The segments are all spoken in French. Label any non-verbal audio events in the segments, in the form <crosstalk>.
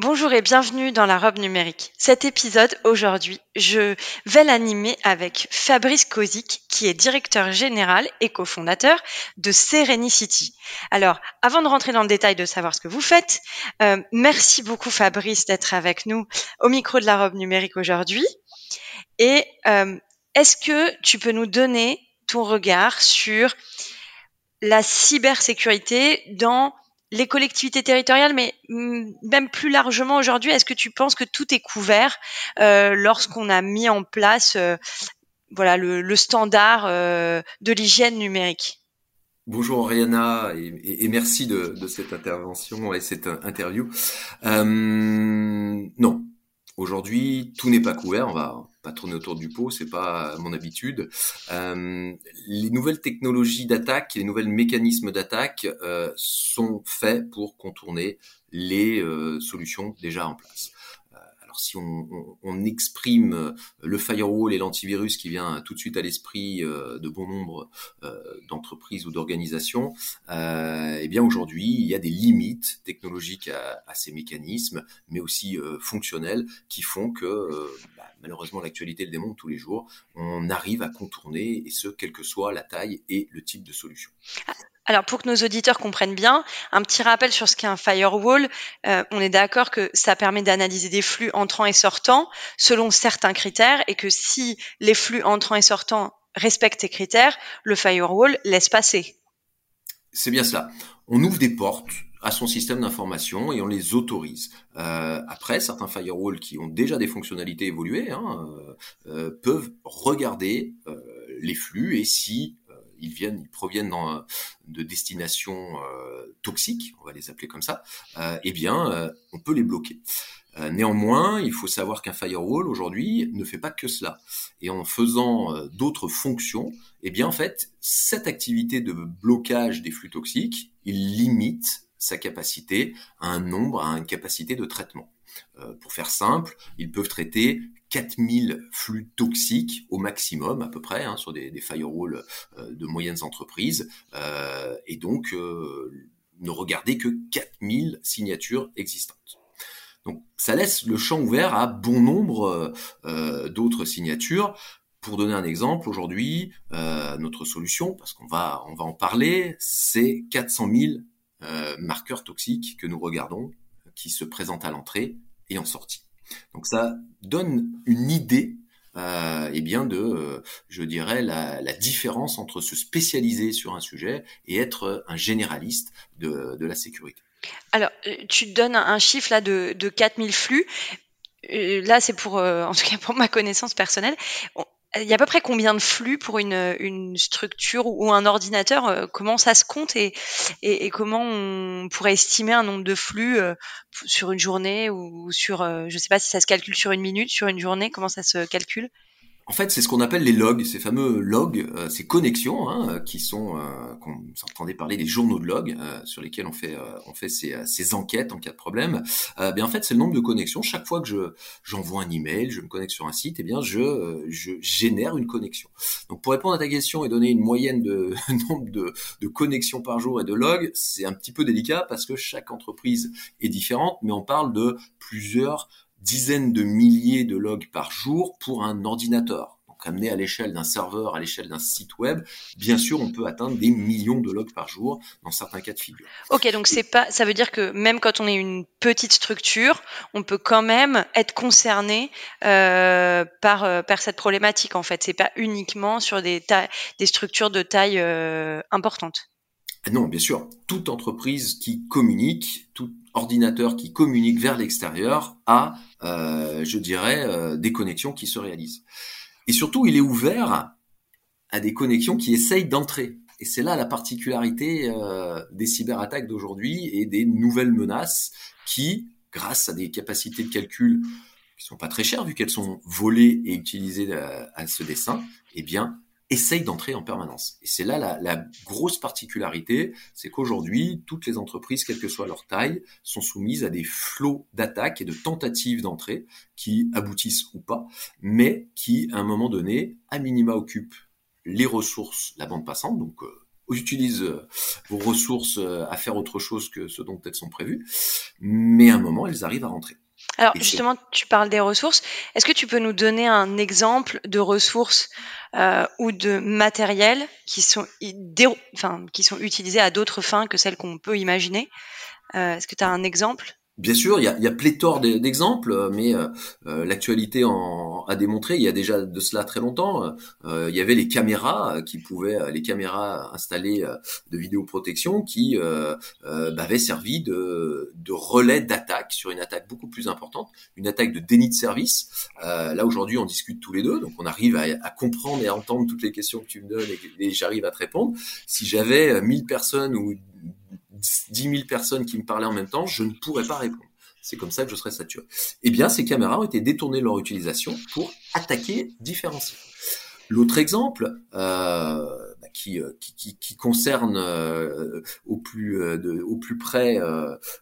Bonjour et bienvenue dans la robe numérique. Cet épisode, aujourd'hui, je vais l'animer avec Fabrice Kozik, qui est directeur général et cofondateur de Serenicity. Alors, avant de rentrer dans le détail de savoir ce que vous faites, euh, merci beaucoup Fabrice d'être avec nous au micro de la robe numérique aujourd'hui. Et euh, est-ce que tu peux nous donner ton regard sur la cybersécurité dans les collectivités territoriales, mais mm, même plus largement aujourd'hui, est-ce que tu penses que tout est couvert euh, lorsqu'on a mis en place euh, voilà le, standard euh, de l'hygiène numérique? Bonjour Oriana et, merci de, cette intervention et cette interview. non, aujourd'hui tout n'est pas couvert. On va pas tourner autour du pot, c'est pas mon habitude. Euh, les nouvelles technologies d'attaque, les nouvelles mécanismes d'attaque euh, sont faits pour contourner les euh, solutions déjà en place si on, exprime euh, le firewall et l'antivirus qui vient tout de suite à l'esprit euh, de bon nombre euh, d'entreprises ou d'organisations, eh bien aujourd'hui, il y a des limites technologiques à, ces mécanismes, mais aussi fonctionnels, qui font que bah, malheureusement l'actualité le démontre tous les jours, on arrive à contourner, et ce, quelle que soit la taille et le type de solution. Alors pour que nos auditeurs comprennent bien, un petit rappel sur ce qu'est un firewall. Euh, on est d'accord que ça permet d'analyser des flux entrants et sortants selon certains critères et que si les flux entrants et sortants respectent ces critères, le firewall laisse passer. C'est bien cela. On ouvre des portes à son système d'information et on les autorise. Euh, après, certains firewalls qui ont déjà des fonctionnalités évoluées hein, euh, peuvent regarder les flux et si ils viennent, ils proviennent dans, de destinations euh, toxiques, on va les appeler comme ça, euh, eh bien, euh, on peut les bloquer. néanmoins, il faut savoir qu'un firewall aujourd'hui ne fait pas que cela. Et en faisant d'autres fonctions, eh bien, en fait, cette activité de blocage des flux toxiques, il limite sa capacité à un nombre, à une capacité de traitement. pour faire simple, ils peuvent traiter 4000 flux toxiques au maximum à peu près hein, sur des, firewalls euh, de moyennes entreprises euh, et donc euh, ne regarder que 4000 signatures existantes. Donc ça laisse le champ ouvert à bon nombre d'autres signatures. Pour donner un exemple, aujourd'hui, notre solution, parce qu'on va, on va en parler, c'est 400 000 marqueurs toxiques que nous regardons, qui se présentent à l'entrée et en sortie. Donc ça donne une idée euh, eh bien de, euh, je dirais, la, différence entre se spécialiser sur un sujet et être un généraliste de, la sécurité. Alors, euh, tu donnes un chiffre là de, de 4000 flux. Là, c'est pour, en tout cas pour ma connaissance personnelle. Il y a à peu près combien de flux pour une, une structure ou un ordinateur euh, Comment ça se compte et, et, et, comment on pourrait estimer un nombre de flux euh, sur une journée ou sur, euh, je ne sais pas si ça se calcule sur une minute, sur une journée, comment ça se calcule? En fait, c'est ce qu'on appelle les logs, ces fameux logs, euh, ces connexions hein, qui sont, euh, qu'on s'entendait parler des journaux de logs euh, sur lesquels on fait, on fait ces, ces, enquêtes en cas de problème. bien en fait, c'est le nombre de connexions. Chaque fois que je j'envoie un email, je me connecte sur un site, et eh bien je je génère une connexion. Donc pour répondre à ta question et donner une moyenne de <laughs> nombre de, de connexions par jour et de logs, c'est un petit peu délicat parce que chaque entreprise est différente, mais on parle de plusieurs dizaines de milliers de logs par jour pour un ordinateur. Donc amené à l'échelle d'un serveur, à l'échelle d'un site web, bien sûr, on peut atteindre des millions de logs par jour dans certains cas de figure. Ok, donc c'est pas, ça veut dire que même quand on est une petite structure, on peut quand même être concerné euh, par, euh, par cette problématique. En fait, c'est pas uniquement sur des, des structures de taille euh, importante. Non, bien sûr, toute entreprise qui communique, tout ordinateur qui communique vers l'extérieur a, euh, je dirais, euh, des connexions qui se réalisent. Et surtout, il est ouvert à des connexions qui essayent d'entrer. Et c'est là la particularité euh, des cyberattaques d'aujourd'hui et des nouvelles menaces qui, grâce à des capacités de calcul qui sont pas très chères vu qu'elles sont volées et utilisées à, à ce dessin, eh bien, essaye d'entrer en permanence. Et c'est là la, la, grosse particularité, c'est qu'aujourd'hui, toutes les entreprises, quelle que soit leur taille, sont soumises à des flots d'attaques et de tentatives d'entrée qui aboutissent ou pas, mais qui, à un moment donné, à minima occupent les ressources, la bande passante, donc euh, utilisent euh, vos ressources euh, à faire autre chose que ce dont elles sont prévues, mais à un moment, elles arrivent à rentrer. Alors justement, tu parles des ressources. Est-ce que tu peux nous donner un exemple de ressources euh, ou de matériel qui sont, enfin, qui sont utilisés à d'autres fins que celles qu'on peut imaginer? Euh, Est-ce que tu as un exemple? Bien sûr, il y a, y a pléthore d'exemples, mais euh, euh, l'actualité a démontré, il y a déjà de cela très longtemps, euh, il y avait les caméras qui pouvaient, les caméras installées de vidéoprotection qui bah, avaient servi de, de relais d'attaque sur une attaque beaucoup plus importante, une attaque de déni de service. là aujourd'hui, on discute tous les deux, donc on arrive à, à, comprendre et à entendre toutes les questions que tu me donnes et, et j'arrive à te répondre. Si j'avais 1000 personnes ou 10 000 personnes qui me parlaient en même temps, je ne pourrais pas répondre. C'est comme ça que je serais saturé. Eh bien, ces caméras ont été détournées de leur utilisation pour attaquer différents sites. L'autre exemple, euh, bah, qui, euh, qui, concerne euh, au, plus, près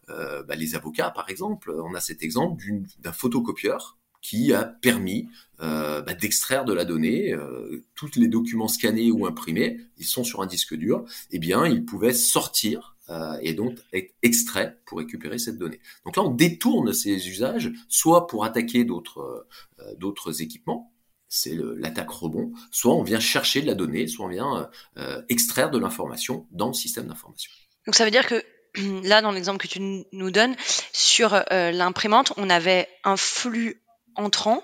bah, les avocats, par exemple, on a cet exemple d'un photocopieur qui a permis euh, bah, d'extraire de la donnée. Euh, tous les documents scannés ou imprimés, ils sont sur un disque dur. Eh bien, ils pouvaient sortir euh, et donc être extraits pour récupérer cette donnée. Donc là, on détourne ces usages, soit pour attaquer d'autres équipements, c'est l'attaque rebond, soit on vient chercher de la donnée, soit on vient extraire de l'information dans le système d'information. Donc ça veut dire que <clears throat> là, dans l'exemple que tu nous donnes, sur l'imprimante, on avait un flux entrant.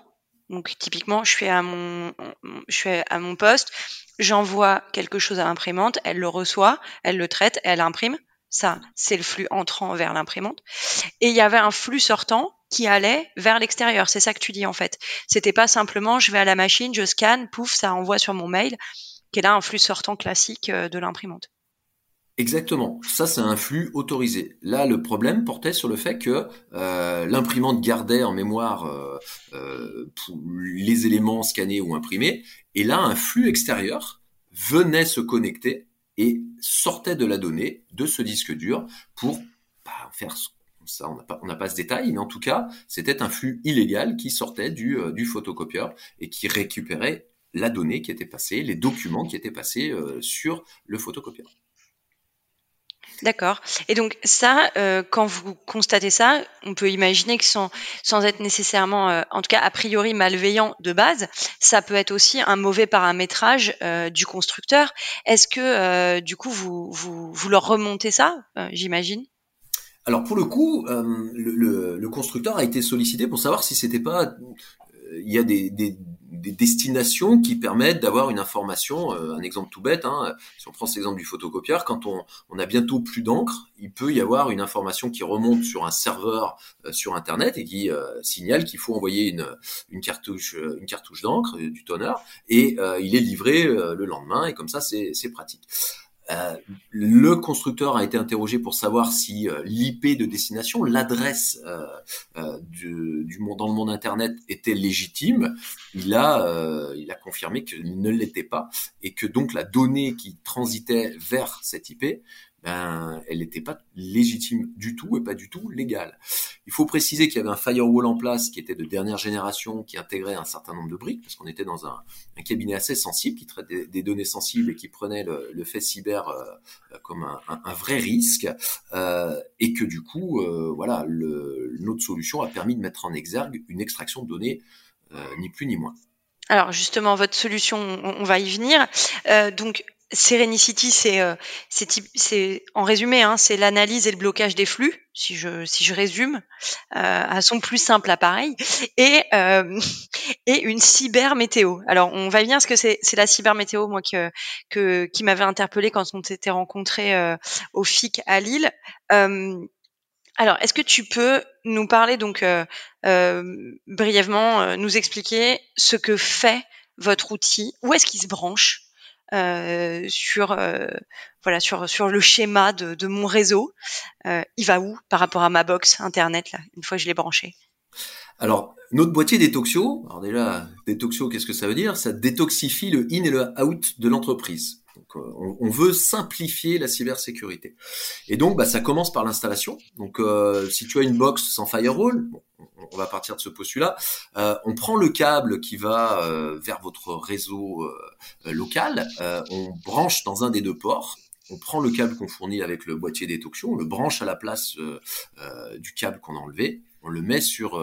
Donc typiquement, je suis à mon, poste, j'envoie quelque chose à l'imprimante, elle le reçoit, elle le traite, elle imprime. Ça, c'est le flux entrant vers l'imprimante. Et il y avait un flux sortant qui allait vers l'extérieur. C'est ça que tu dis en fait. C'était pas simplement je vais à la machine, je scanne, pouf, ça envoie sur mon mail, qui est là un flux sortant classique euh, de l'imprimante. Exactement. Ça, c'est un flux autorisé. Là, le problème portait sur le fait que euh, l'imprimante gardait en mémoire euh, euh, les éléments scannés ou imprimés, et là, un flux extérieur venait se connecter et sortait de la donnée de ce disque dur pour bah, faire ça, on n'a pas, pas ce détail, mais en tout cas, c'était un flux illégal qui sortait du, euh, du photocopieur et qui récupérait la donnée qui était passée, les documents qui étaient passés euh, sur le photocopieur. D'accord. Et donc ça, euh, quand vous constatez ça, on peut imaginer que sans, sans être nécessairement, euh, en tout cas a priori malveillant de base, ça peut être aussi un mauvais paramétrage euh, du constructeur. Est-ce que du coup vous, vous, vous leur remontez ça, j'imagine? Alors pour le coup, le, constructeur a été sollicité pour savoir si c'était pas il y a des, des, destinations qui permettent d'avoir une information. Euh, un exemple tout bête, hein, si on prend cet exemple du photocopieur, quand on, on a bientôt plus d'encre, il peut y avoir une information qui remonte sur un serveur euh, sur Internet et qui euh, signale qu'il faut envoyer une, une cartouche, une cartouche d'encre, du toner, et il est livré le lendemain. Et comme ça, c'est pratique. Euh, le constructeur a été interrogé pour savoir si euh, l'IP de destination, l'adresse euh, du, du, dans le monde internet était légitime. Il a, il a confirmé qu'il ne l'était pas et que donc la donnée qui transitait vers cette IP ben, elle n'était pas légitime du tout et pas du tout légale. Il faut préciser qu'il y avait un firewall en place qui était de dernière génération, qui intégrait un certain nombre de briques, parce qu'on était dans un, cabinet assez sensible, qui traitait des, données sensibles et qui prenait le, fait cyber euh, comme un, vrai risque, euh, et que du coup, euh, voilà, le, notre solution a permis de mettre en exergue une extraction de données, euh, ni plus ni moins. Alors justement, votre solution, on, va y venir. Euh, donc Serenicity, c'est euh, en résumé, hein, c'est l'analyse et le blocage des flux, si je si je résume, euh, à son plus simple appareil, et euh, et une cyber météo. Alors on va venir ce que c'est c'est la cyber météo, moi que que qui m'avait interpellé quand on s'était rencontré euh, au FIC à Lille. Euh, alors, est-ce que tu peux nous parler donc euh, brièvement, nous expliquer ce que fait votre outil, où est-ce qu'il se branche? Euh, sur euh, voilà sur sur le schéma de, de mon réseau. Euh, il va où par rapport à ma box internet là une fois que je l'ai branché? Alors, notre boîtier détoxio, alors déjà, détoxio, qu'est-ce que ça veut dire? Ça détoxifie le in et le out de l'entreprise. Donc, euh, on, veut simplifier la cybersécurité. Et donc, bah, ça commence par l'installation. Donc, euh, si tu as une box sans firewall, on va partir de ce postulat. Euh, on prend le câble qui va vers votre réseau local, on branche dans un des deux ports. On prend le câble qu'on fournit avec le boîtier détoxio, on le branche à la place du câble qu'on a enlevé, on le met sur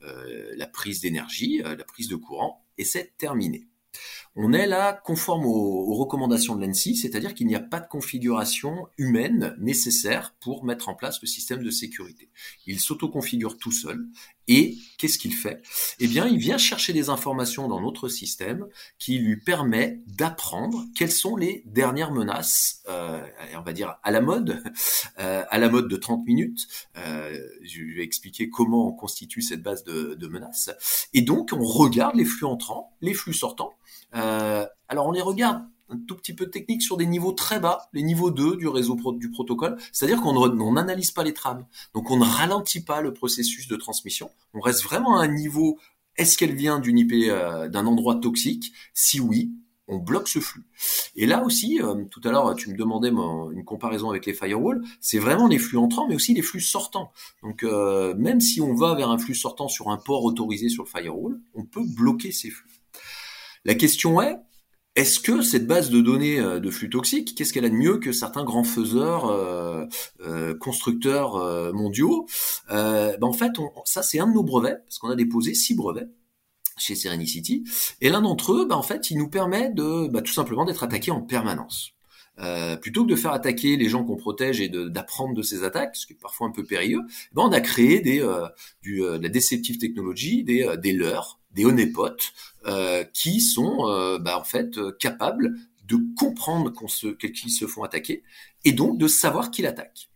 la prise d'énergie, la prise de courant, et c'est terminé on est là conforme aux, recommandations de l'ANSI, c'est-à-dire qu'il n'y a pas de configuration humaine nécessaire pour mettre en place le système de sécurité. Il s'auto-configure tout seul et qu'est-ce qu'il fait? Eh bien, il vient chercher des informations dans notre système qui lui permet d'apprendre quelles sont les dernières menaces, euh, on va dire à la mode, <laughs> euh, à la mode de 30 minutes. Euh, je vais expliquer comment on constitue cette base de, menaces. Et donc, on regarde les flux entrants, les flux sortants, euh, alors on les regarde un tout petit peu technique sur des niveaux très bas, les niveaux 2 du réseau du protocole, c'est-à-dire qu'on n'analyse pas les trames, donc on ne ralentit pas le processus de transmission, on reste vraiment à un niveau, est-ce qu'elle vient d'une IP euh, d'un endroit toxique? Si oui, on bloque ce flux. Et là aussi, euh, tout à l'heure, tu me demandais une comparaison avec les firewalls, c'est vraiment les flux entrants, mais aussi les flux sortants. Donc, même si on va vers un flux sortant sur un port autorisé sur le firewall, on peut bloquer ces flux. La question est, est-ce que cette base de données euh, de flux toxiques, qu'est-ce qu'elle a de mieux que certains grands faiseurs, euh, euh, constructeurs mondiaux ben En fait, ça c'est un de nos brevets, parce qu'on a déposé six brevets chez Serenicity, et l'un d'entre eux, ben, en fait, il nous permet de ben, tout simplement d'être attaqué en permanence. plutôt que de faire attaquer les gens qu'on protège et d'apprendre de, ces attaques, ce qui est parfois un peu périlleux, ben on a créé de la deceptive technology, des, des leurs, des honeypots euh, qui sont euh, bah, en fait euh, capables de comprendre qu'on se, qu'ils se font attaquer et donc de savoir qui l'attaque.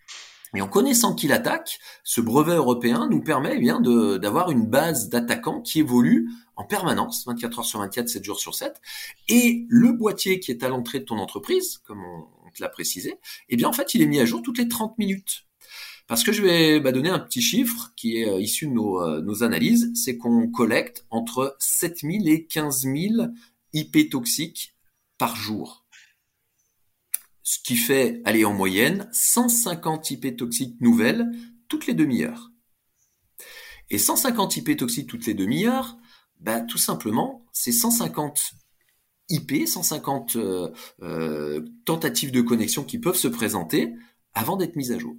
Et en connaissant qui l'attaque, ce brevet européen nous permet eh bien d'avoir une base d'attaquants qui évolue en permanence, 24 heures sur 24, 7 jours sur 7. Et le boîtier qui est à l'entrée de ton entreprise, comme on, on te l'a précisé, eh bien en fait, il est mis à jour toutes les 30 minutes. Parce que je vais bah, donner un petit chiffre qui est euh, issu de nos, euh, nos analyses, c'est qu'on collecte entre 7000 et 15000 IP toxiques par jour. Ce qui fait, aller en moyenne, 150 IP toxiques nouvelles toutes les demi-heures. Et 150 IP toxiques toutes les demi-heures, bah, tout simplement, c'est 150 IP, 150 euh, tentatives de connexion qui peuvent se présenter avant d'être mises à jour.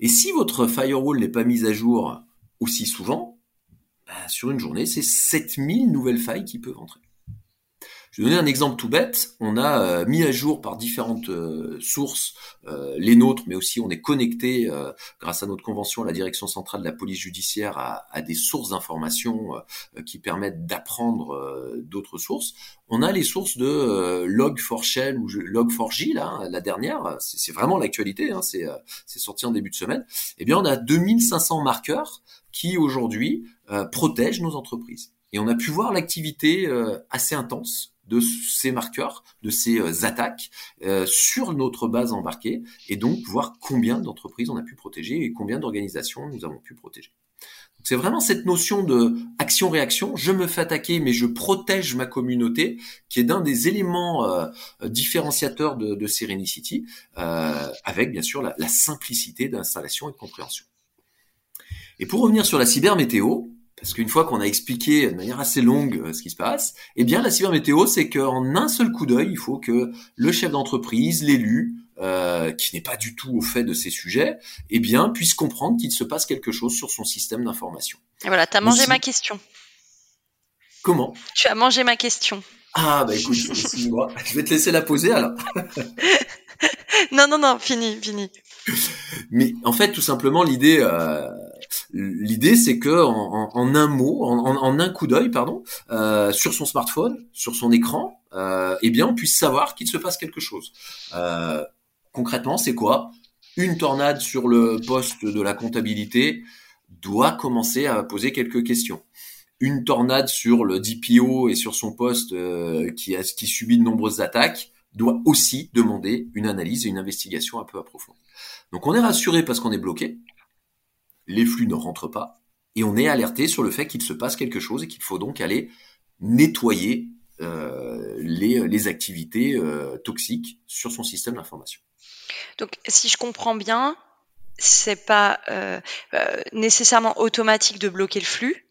Et si votre firewall n'est pas mise à jour aussi souvent, bah, sur une journée, c'est 7000 nouvelles failles qui peuvent entrer. Je vais donner un exemple tout bête. On a euh, mis à jour par différentes euh, sources euh, les nôtres, mais aussi on est connecté grâce à notre convention à la direction centrale de la police judiciaire à, à des sources d'informations qui permettent d'apprendre d'autres sources. On a les sources de Log4Shell ou Log4j, là, la dernière. C'est vraiment l'actualité. Hein, c'est sorti en début de semaine. Eh bien, on a 2500 marqueurs qui aujourd'hui protègent nos entreprises. Et on a pu voir l'activité assez intense de ces marqueurs, de ces euh, attaques euh, sur notre base embarquée, et donc voir combien d'entreprises on a pu protéger et combien d'organisations nous avons pu protéger. C'est vraiment cette notion de action-réaction. Je me fais attaquer, mais je protège ma communauté, qui est d'un des éléments euh, différenciateurs de, de Serenicity, avec bien sûr la, la simplicité d'installation et de compréhension. Et pour revenir sur la cybermétéo, parce qu'une fois qu'on a expliqué de manière assez longue euh, ce qui se passe, eh bien la cybermétéo, c'est qu'en un seul coup d'œil, il faut que le chef d'entreprise, l'élu, euh, qui n'est pas du tout au fait de ces sujets, eh bien puisse comprendre qu'il se passe quelque chose sur son système d'information. Et voilà, tu as mangé ma question. Comment? Tu as mangé ma question. Ah bah écoute, moi je vais te laisser la poser alors. <laughs> non non non, fini, fini. Mais en fait, tout simplement, l'idée, euh, l'idée, c'est que en, un mot, en, un coup d'œil, pardon, euh, sur son smartphone, sur son écran, euh, eh bien, on puisse savoir qu'il se passe quelque chose. Euh, concrètement, c'est quoi? Une tornade sur le poste de la comptabilité doit commencer à poser quelques questions une tornade sur le DPO et sur son poste qui, a, qui subit de nombreuses attaques doit aussi demander une analyse et une investigation un peu approfondie. Donc on est rassuré parce qu'on est bloqué, les flux ne rentrent pas, et on est alerté sur le fait qu'il se passe quelque chose et qu'il faut donc aller nettoyer euh, les, les, activités euh, toxiques sur son système d'information. Donc, si je comprends bien, c'est pas euh, euh, nécessairement automatique de bloquer le flux?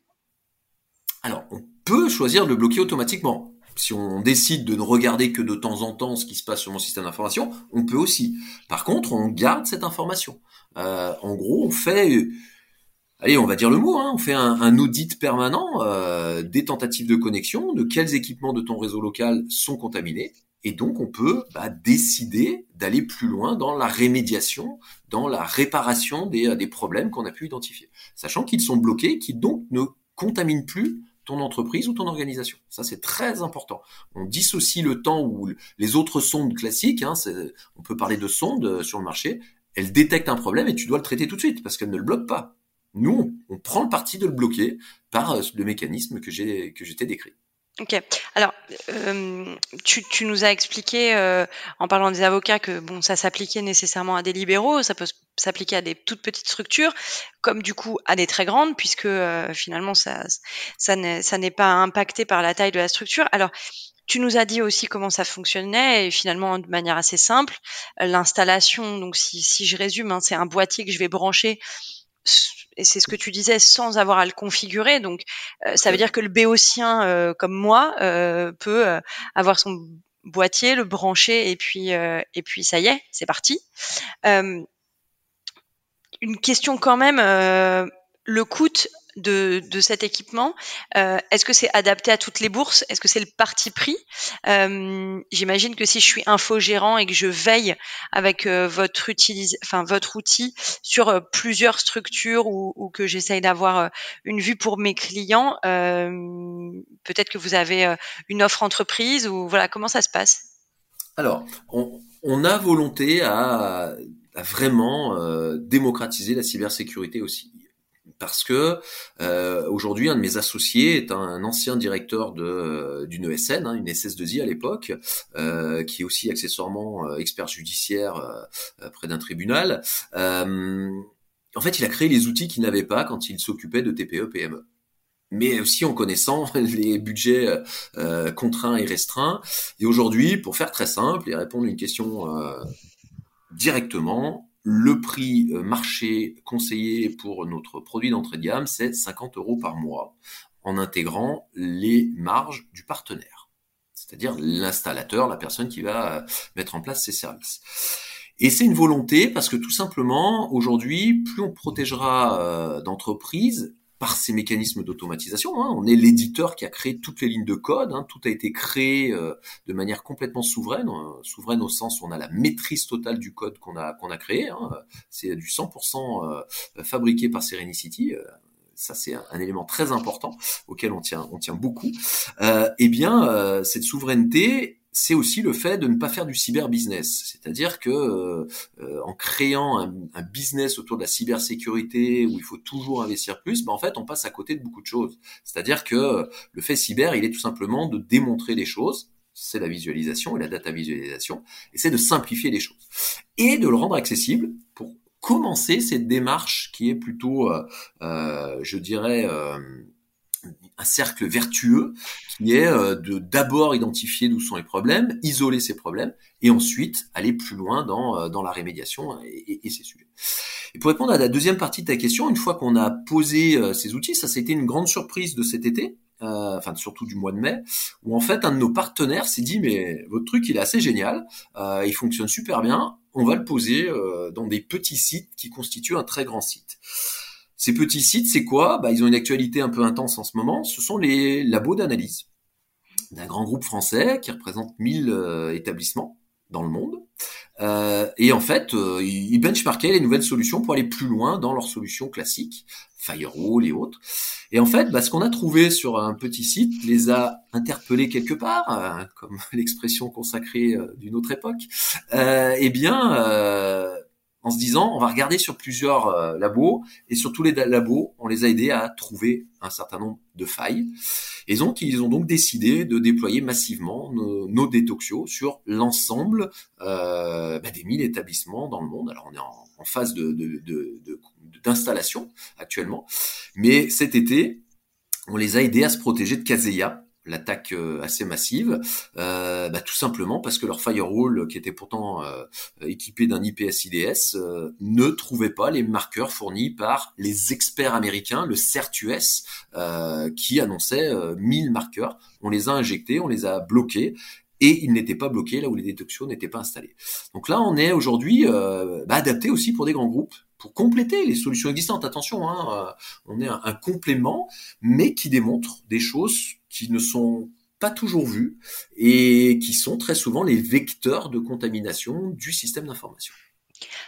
Alors, on peut choisir de le bloquer automatiquement. Si on décide de ne regarder que de temps en temps ce qui se passe sur mon système d'information, on peut aussi. Par contre, on garde cette information. Euh, en gros, on fait allez, on va dire le mot, hein, on fait un, audit permanent euh, des tentatives de connexion, de quels équipements de ton réseau local sont contaminés, et donc on peut bah, décider d'aller plus loin dans la rémédiation, dans la réparation des, des problèmes qu'on a pu identifier, sachant qu'ils sont bloqués, qui donc ne contaminent plus ton entreprise ou ton organisation. Ça, c'est très important. On dissocie le temps où les autres sondes classiques, hein, on peut parler de sondes sur le marché, elles détectent un problème et tu dois le traiter tout de suite parce qu'elles ne le bloquent pas. Nous, on, prend le parti de le bloquer par euh, le mécanisme que j'ai que j'étais décrit. Ok. Alors, euh, tu, tu, nous as expliqué euh, en parlant des avocats que bon, ça s'appliquait nécessairement à des libéraux, ça peut s'appliquer à des toutes petites structures, comme du coup à des très grandes, puisque euh, finalement ça ça n'est pas impacté par la taille de la structure. Alors, tu nous as dit aussi comment ça fonctionnait et finalement de manière assez simple, l'installation. Donc, si, si je résume, hein, c'est un boîtier que je vais brancher et c'est ce que tu disais, sans avoir à le configurer. Donc, euh, ça veut dire que le béotien, euh, comme moi, euh, peut avoir son boîtier, le brancher, et puis, et puis ça y est, c'est parti. une question quand même, le coût de, cet équipement. Euh, Est-ce que c'est adapté à toutes les bourses? Est-ce que c'est le parti pris? Euh, J'imagine que si je suis infogérant et que je veille avec euh, votre, outil sur plusieurs structures ou, que j'essaye d'avoir une vue pour mes clients, peut-être que vous avez une offre entreprise ou voilà, comment ça se passe? Alors, on, a volonté à vraiment démocratiser la cybersécurité aussi parce que euh, aujourd'hui un de mes associés est un, ancien directeur de d'une ESN, hein, une SS2I à l'époque, euh, qui est aussi accessoirement euh, expert judiciaire euh, près d'un tribunal. en fait, il a créé les outils qu'il n'avait pas quand il s'occupait de TPE PME mais aussi en connaissant <laughs> les budgets euh, contraints et restreints. Et aujourd'hui, pour faire très simple et répondre à une question euh, directement, le prix euh, marché conseillé pour notre produit d'entrée de gamme, c'est 50 euros par mois, en intégrant les marges du partenaire, c'est-à-dire l'installateur, la personne qui va euh, mettre en place ces services. Et c'est une volonté parce que tout simplement, aujourd'hui, plus on protégera euh, d'entreprises, par ces mécanismes d'automatisation. Hein. On est l'éditeur qui a créé toutes les lignes de code. Hein. Tout a été créé euh, de manière complètement souveraine, euh, souveraine au sens où on a la maîtrise totale du code qu'on a qu'on a créé. Hein. C'est du 100% euh, fabriqué par Serenicity. Ça, c'est un, élément très important auquel on tient, on tient beaucoup. eh bien, cette souveraineté, c'est aussi le fait de ne pas faire du cyber business, c'est-à-dire que euh, euh, en créant un, business autour de la cybersécurité où il faut toujours investir plus, ben en fait on passe à côté de beaucoup de choses. C'est-à-dire que le fait cyber, il est tout simplement de démontrer les choses, c'est la visualisation et la data visualisation, et c'est de simplifier les choses. Et de le rendre accessible pour commencer cette démarche qui est plutôt, euh, je dirais un cercle vertueux qui est euh, de d'abord identifier d'où sont les problèmes, isoler ces problèmes et ensuite aller plus loin dans, euh, dans la rémédiation et, ces sujets. Et pour répondre à la deuxième partie de ta question, une fois qu'on a posé euh, ces outils, ça, été une grande surprise de cet été, enfin surtout du mois de mai, où en fait un de nos partenaires s'est dit mais votre truc il est assez génial, euh, il fonctionne super bien, on va le poser dans des petits sites qui constituent un très grand site. Ces petits sites, c'est quoi? Bah, Ils ont une actualité un peu intense en ce moment. Ce sont les labos d'analyse d'un grand groupe français qui représente 1000 euh, établissements dans le monde. Euh, et en fait, euh, ils benchmarkaient les nouvelles solutions pour aller plus loin dans leurs solutions classiques, firewall et autres. Et en fait, bah, ce qu'on a trouvé sur un petit site les a interpellés quelque part, euh, comme <laughs> l'expression consacrée d'une autre époque. eh bien, en se disant on va regarder sur plusieurs euh, labos et sur tous les labos on les a aidés à trouver un certain nombre de failles et donc ils ont donc décidé de déployer massivement nos, nos sur l'ensemble euh, bah, des 1000 établissements dans le monde alors on est en, phase de, de, de, d'installation actuellement. Mais cet été, on les a aidés à se protéger de Kaseya, l'attaque euh, assez massive, euh, bah, tout simplement parce que leur firewall, qui était pourtant euh, équipé d'un IPS-IDS, ne trouvait pas les marqueurs fournis par les experts américains, le CERTUS, qui annonçait 1000 marqueurs. On les a injectés, on les a bloqués, et ils n'étaient pas bloqués là où les détections n'étaient pas installées. Donc là, on est aujourd'hui bah, adapté aussi pour des grands groupes pour compléter les solutions existantes. Attention, hein, on est un, complément, mais qui démontre des choses qui ne sont pas toujours vues et qui sont très souvent les vecteurs de contamination du système d'information.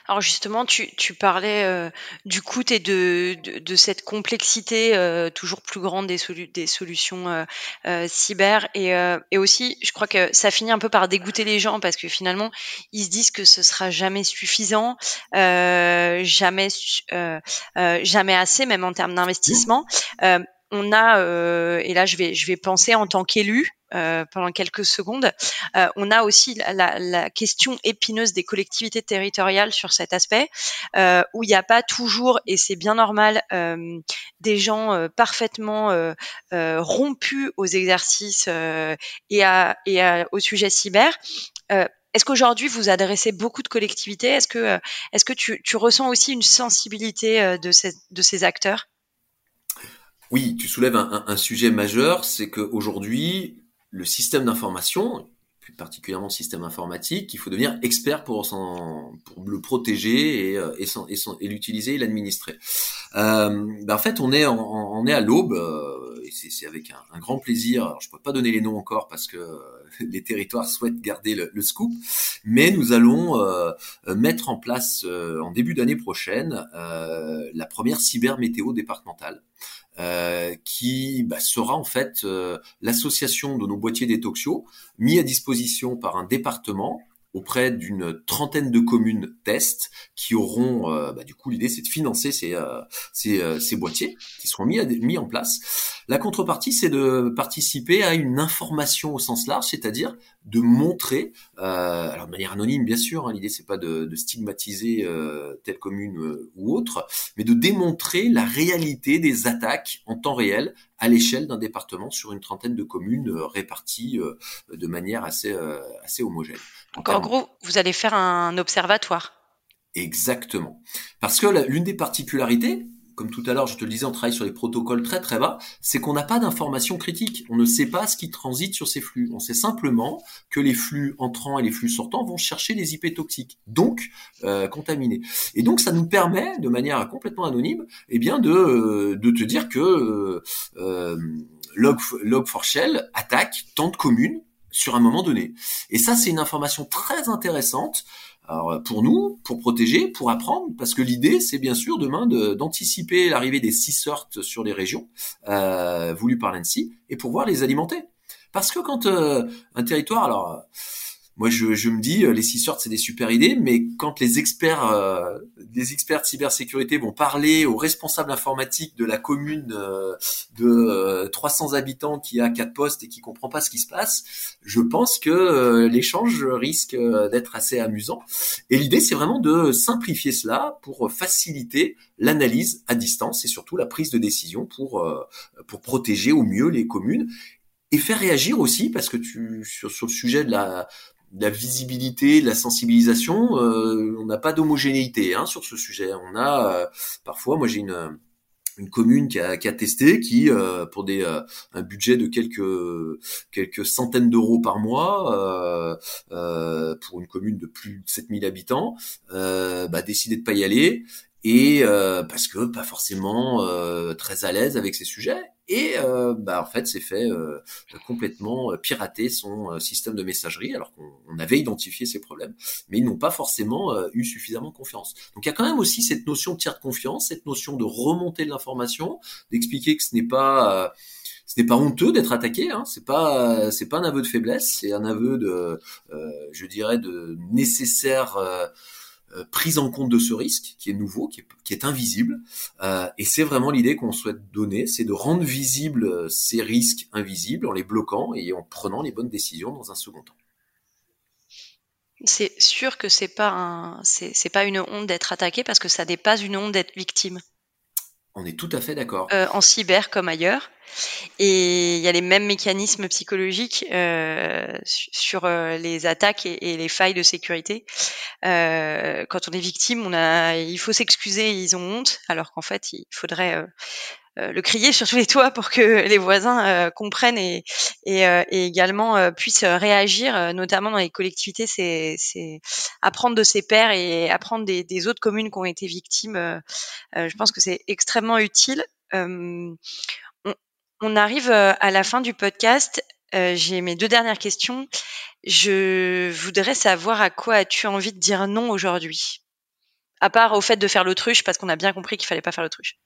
Alors justement, tu, parlais euh, du coût et de, de, cette complexité euh, toujours plus grande des, des solutions euh, cyber et, et, aussi, je crois que ça finit un peu par dégoûter les gens parce que finalement, ils se disent que ce sera jamais suffisant, jamais jamais assez, même en termes d'investissement on a, euh, et là je vais, je vais penser en tant qu'élu euh, pendant quelques secondes, euh, on a aussi la, question épineuse des collectivités territoriales sur cet aspect, où il n'y a pas toujours, et c'est bien normal, des gens parfaitement rompus aux exercices et, à, et au sujet cyber. Est-ce qu'aujourd'hui vous adressez beaucoup de collectivités? Est-ce que, est-ce que tu, tu, ressens aussi une sensibilité de ces, de ces acteurs? Oui, tu soulèves un, sujet majeur, c'est qu'aujourd'hui, le système d'information, plus particulièrement le système informatique, il faut devenir expert pour, pour le protéger et, euh, et, l'utiliser et l'administrer. Euh, ben en fait, on est, on, est à l'aube, euh, et c'est avec un, grand plaisir. je ne peux pas donner les noms encore parce que <laughs> les territoires souhaitent garder le, scoop, mais nous allons mettre en place en début d'année prochaine la première cyber météo départementale. Euh, qui bah, sera en fait euh, l'association de nos boîtiers détoxio mis à disposition par un département auprès d'une trentaine de communes test qui auront, euh, bah, du coup, l'idée c'est de financer ces, euh, ces, euh, ces, boîtiers qui seront mis, mis en place. La contrepartie, c'est de participer à une information au sens large, c'est-à-dire de montrer, alors de manière anonyme bien sûr, hein, l'idée c'est pas de, de stigmatiser telle commune ou autre, mais de démontrer la réalité des attaques en temps réel à l'échelle d'un département sur une trentaine de communes réparties de manière assez, assez homogène. Donc en gros, vous allez faire un observatoire. Exactement. Parce que l'une des particularités, comme tout à l'heure je te le disais, on travaille sur les protocoles très très bas, c'est qu'on n'a pas d'informations critiques. On ne sait pas ce qui transite sur ces flux. On sait simplement que les flux entrants et les flux sortants vont chercher les IP toxiques, donc euh, contaminés. Et donc ça nous permet, de manière complètement anonyme, eh bien de, euh, de te dire que euh, euh Log, Log4Shell attaque tant de communes sur un moment donné. Et ça, c'est une information très intéressante alors, pour nous, pour protéger, pour apprendre, parce que l'idée, c'est bien sûr demain d'anticiper l'arrivée des six sortes sur les régions euh, voulues par l'ANSI et pouvoir les alimenter. Parce que quand euh, un territoire, alors moi je, je, me dis euh, les six sortes c'est des super idées, mais quand les experts, euh, les experts de cybersécurité vont parler aux responsables informatiques de la commune euh, de 300 habitants qui a quatre postes et qui comprend pas ce qui se passe, je pense que l'échange risque d'être assez amusant. Et l'idée c'est vraiment de simplifier cela pour faciliter l'analyse à distance et surtout la prise de décision pour pour protéger au mieux les communes et faire réagir aussi parce que tu sur, sur le sujet de la la visibilité, la sensibilisation, euh, on n'a pas d'homogénéité hein, sur ce sujet. On a euh, parfois, moi j'ai une une commune qui a, testé, qui euh, pour des un budget de quelques centaines d'euros par mois pour une commune de plus de 7000 habitants, bah, décidé de pas y aller et parce que pas forcément très à l'aise avec ces sujets et euh, bah, en fait c'est fait euh, complètement euh, pirater son système de messagerie alors qu'on avait identifié ces problèmes, mais ils n'ont pas forcément eu suffisamment confiance. Donc il y a quand même aussi cette notion de tiers de confiance, cette notion de remonter de l'information, d'expliquer que ce n'est pas ce n'est pas honteux d'être attaqué, hein. c'est pas c'est pas un aveu de faiblesse, c'est un aveu de, je dirais, de nécessaire euh, prise en compte de ce risque qui est nouveau, qui est, qui est invisible. Euh, et c'est vraiment l'idée qu'on souhaite donner, c'est de rendre visibles euh, ces risques invisibles en les bloquant et en prenant les bonnes décisions dans un second temps. C'est sûr que c'est pas un, c'est pas une honte d'être attaqué parce que ça n'est pas une honte d'être victime. On est tout à fait d'accord. Euh, en cyber comme ailleurs. Et il y a les mêmes mécanismes psychologiques euh, sur euh, les attaques et, les failles de sécurité. Quand on est victime, il faut s'excuser, ils ont honte, alors qu'en fait, il faudrait le crier <laughs> sur tous les toits pour que les voisins euh, comprennent et, euh, également puissent réagir, notamment dans les collectivités. C'est, apprendre de ses pairs et apprendre des, autres communes qui ont été victimes. je pense que c'est extrêmement utile. On, on, arrive à la fin du podcast. J'ai mes deux dernières questions. Je voudrais savoir à quoi as-tu envie de dire non aujourd'hui, à part au fait de faire l'autruche, parce qu'on a bien compris qu'il fallait pas faire l'autruche.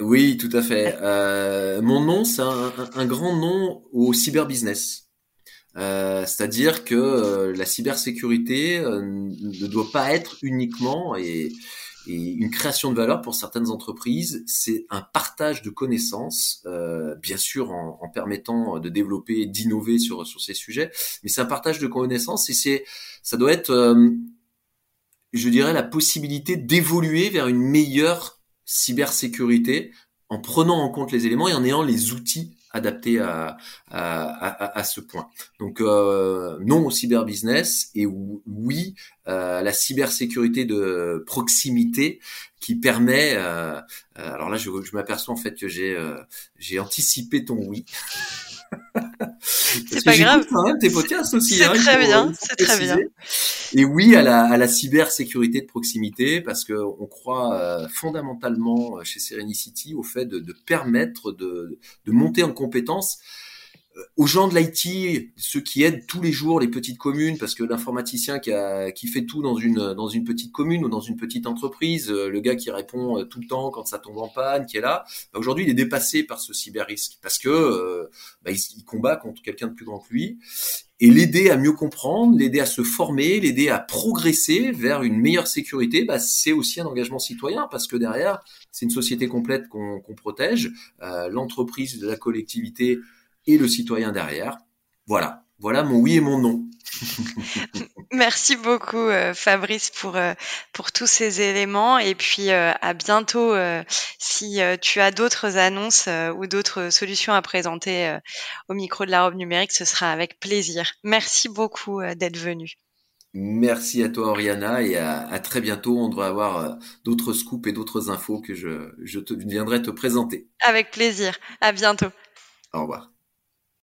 Oui, tout à fait. Euh, mon nom, c'est un, grand nom au cyberbusiness. Euh, C'est-à-dire que euh, la cybersécurité euh, ne doit pas être uniquement et, et, une création de valeur pour certaines entreprises. C'est un partage de connaissances, euh, bien sûr en, en, permettant de développer, d'innover sur sur ces sujets, mais c'est un partage de connaissances et c'est ça doit être, je dirais, la possibilité d'évoluer vers une meilleure cybersécurité en prenant en compte les éléments et en ayant les outils adaptés à, à, à, ce point. Donc euh, non au cyberbusiness et oui euh, la cybersécurité de proximité qui permet. Euh, euh alors là, je, je m'aperçois en fait que j'ai euh, j'ai anticipé ton oui. C'est pas grave. Quand même tes podcasts aussi. C'est hein, très bien, c'est très bien. Et oui à la, à la cybersécurité de proximité parce que on croit euh, fondamentalement chez Serenicity au fait de, de permettre de, de monter en compétences aux gens de l'IT, ceux qui aident tous les jours les petites communes, parce que l'informaticien qui, qui fait tout dans une, dans une petite commune ou dans une petite entreprise, euh, le gars qui répond euh, tout le temps quand ça tombe en panne, qui est là, bah, aujourd'hui il est dépassé par ce cyber risque, parce que euh, bah, il, combat contre quelqu'un de plus grand que lui, et l'aider à mieux comprendre, l'aider à se former, l'aider à progresser vers une meilleure sécurité, bah, c'est aussi un engagement citoyen, parce que derrière, c'est une société complète qu'on protège, l'entreprise, la collectivité, et le citoyen derrière. Voilà, voilà mon oui et mon non. <laughs> Merci beaucoup euh, Fabrice pour euh, pour tous ces éléments et puis euh, à bientôt si tu as d'autres annonces ou d'autres solutions à présenter au micro de la robe numérique, ce sera avec plaisir. Merci beaucoup d'être venu. Merci à toi Oriana et à, très bientôt. On devrait avoir d'autres scoops et d'autres infos que je, je te, viendrai te présenter. Avec plaisir. À bientôt. Au revoir.